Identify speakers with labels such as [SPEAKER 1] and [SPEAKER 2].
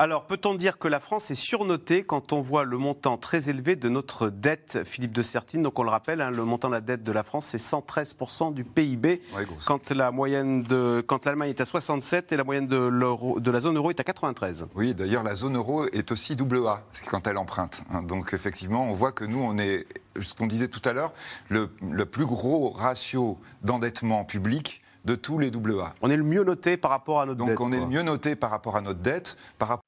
[SPEAKER 1] Alors, peut-on dire que la France est surnotée quand on voit le montant très élevé de notre dette, Philippe de Sertine? Donc, on le rappelle, hein, le montant de la dette de la France, c'est 113% du PIB, quand la moyenne de, quand l'Allemagne est à 67% et la moyenne de, de la zone euro est à 93.
[SPEAKER 2] Oui, d'ailleurs, la zone euro est aussi double A quand elle emprunte. Hein. Donc, effectivement, on voit que nous, on est, ce qu'on disait tout à l'heure, le, le plus gros ratio d'endettement public de tous les AA.
[SPEAKER 1] On est le mieux noté par rapport à notre
[SPEAKER 2] dette.
[SPEAKER 1] Donc
[SPEAKER 2] on est le mieux noté par rapport à notre dette, par rapport